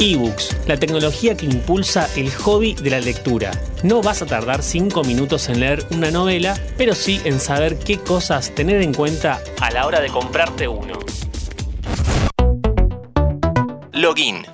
eBooks, la tecnología que impulsa el hobby de la lectura. No vas a tardar 5 minutos en leer una novela, pero sí en saber qué cosas tener en cuenta a la hora de comprarte uno. Login.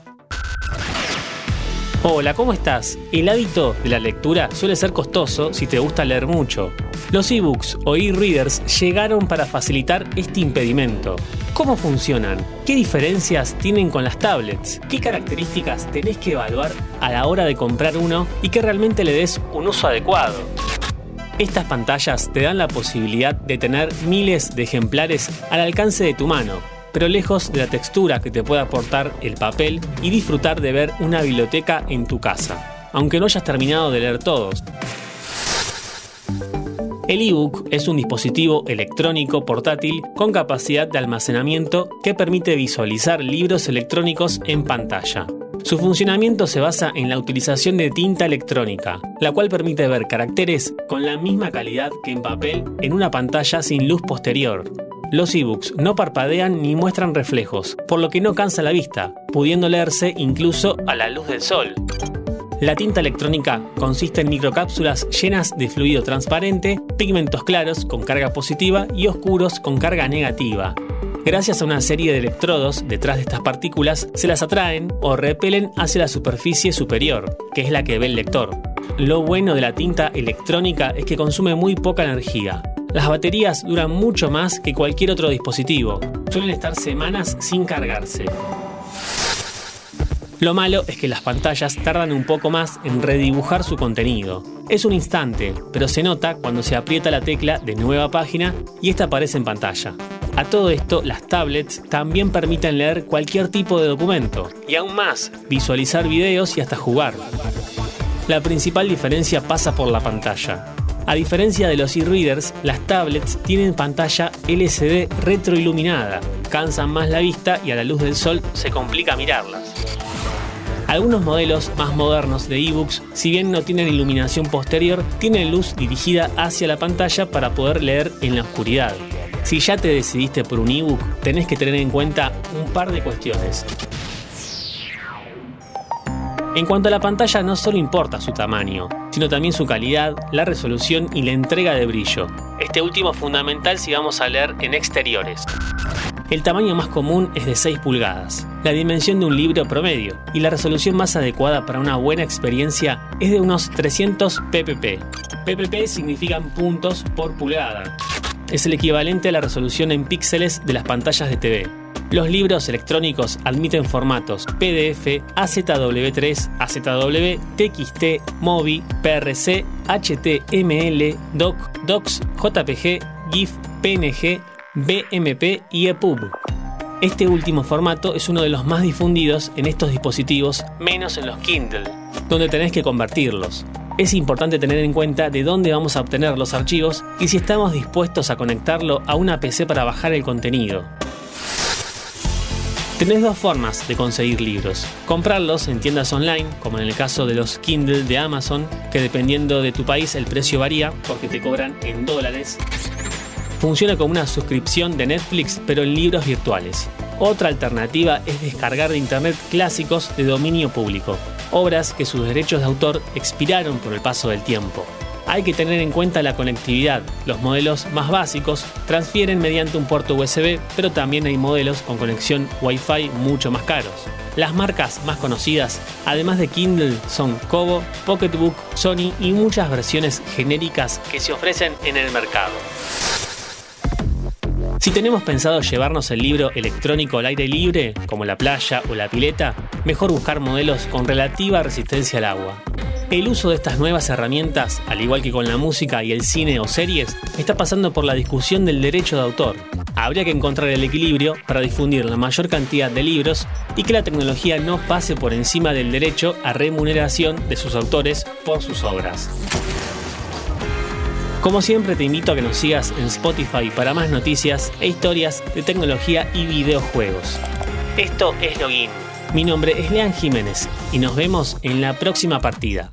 Hola, ¿cómo estás? El hábito de la lectura suele ser costoso si te gusta leer mucho. Los ebooks o e-readers llegaron para facilitar este impedimento. ¿Cómo funcionan? ¿Qué diferencias tienen con las tablets? ¿Qué características tenés que evaluar a la hora de comprar uno y que realmente le des un uso adecuado? Estas pantallas te dan la posibilidad de tener miles de ejemplares al alcance de tu mano, pero lejos de la textura que te puede aportar el papel y disfrutar de ver una biblioteca en tu casa, aunque no hayas terminado de leer todos. El ebook es un dispositivo electrónico portátil con capacidad de almacenamiento que permite visualizar libros electrónicos en pantalla. Su funcionamiento se basa en la utilización de tinta electrónica, la cual permite ver caracteres con la misma calidad que en papel en una pantalla sin luz posterior. Los ebooks no parpadean ni muestran reflejos, por lo que no cansa la vista, pudiendo leerse incluso a la luz del sol. La tinta electrónica consiste en microcápsulas llenas de fluido transparente, pigmentos claros con carga positiva y oscuros con carga negativa. Gracias a una serie de electrodos detrás de estas partículas, se las atraen o repelen hacia la superficie superior, que es la que ve el lector. Lo bueno de la tinta electrónica es que consume muy poca energía, las baterías duran mucho más que cualquier otro dispositivo. Suelen estar semanas sin cargarse. Lo malo es que las pantallas tardan un poco más en redibujar su contenido. Es un instante, pero se nota cuando se aprieta la tecla de nueva página y esta aparece en pantalla. A todo esto, las tablets también permiten leer cualquier tipo de documento y aún más, visualizar videos y hasta jugar. La principal diferencia pasa por la pantalla. A diferencia de los e-readers, las tablets tienen pantalla LCD retroiluminada, cansan más la vista y a la luz del sol se complica mirarlas. Algunos modelos más modernos de ebooks, si bien no tienen iluminación posterior, tienen luz dirigida hacia la pantalla para poder leer en la oscuridad. Si ya te decidiste por un ebook, tenés que tener en cuenta un par de cuestiones. En cuanto a la pantalla, no solo importa su tamaño, sino también su calidad, la resolución y la entrega de brillo. Este último fundamental si vamos a leer en exteriores. El tamaño más común es de 6 pulgadas, la dimensión de un libro promedio, y la resolución más adecuada para una buena experiencia es de unos 300 ppp. ppp significan puntos por pulgada. Es el equivalente a la resolución en píxeles de las pantallas de TV. Los libros electrónicos admiten formatos PDF, AZW3, AZW, TXT, MOBI, PRC, HTML, DOC, DOCS, JPG, GIF, PNG, BMP y EPUB. Este último formato es uno de los más difundidos en estos dispositivos, menos en los Kindle, donde tenés que convertirlos. Es importante tener en cuenta de dónde vamos a obtener los archivos y si estamos dispuestos a conectarlo a una PC para bajar el contenido. Tenés dos formas de conseguir libros. Comprarlos en tiendas online, como en el caso de los Kindle de Amazon, que dependiendo de tu país el precio varía porque te cobran en dólares. Funciona como una suscripción de Netflix pero en libros virtuales. Otra alternativa es descargar de internet clásicos de dominio público, obras que sus derechos de autor expiraron por el paso del tiempo. Hay que tener en cuenta la conectividad. Los modelos más básicos transfieren mediante un puerto USB, pero también hay modelos con conexión Wi-Fi mucho más caros. Las marcas más conocidas, además de Kindle, son Kobo, Pocketbook, Sony y muchas versiones genéricas que se ofrecen en el mercado. Si tenemos pensado llevarnos el libro electrónico al aire libre, como la playa o la pileta, mejor buscar modelos con relativa resistencia al agua. El uso de estas nuevas herramientas, al igual que con la música y el cine o series, está pasando por la discusión del derecho de autor. Habría que encontrar el equilibrio para difundir la mayor cantidad de libros y que la tecnología no pase por encima del derecho a remuneración de sus autores por sus obras. Como siempre te invito a que nos sigas en Spotify para más noticias e historias de tecnología y videojuegos. Esto es Login. Mi nombre es Lean Jiménez y nos vemos en la próxima partida.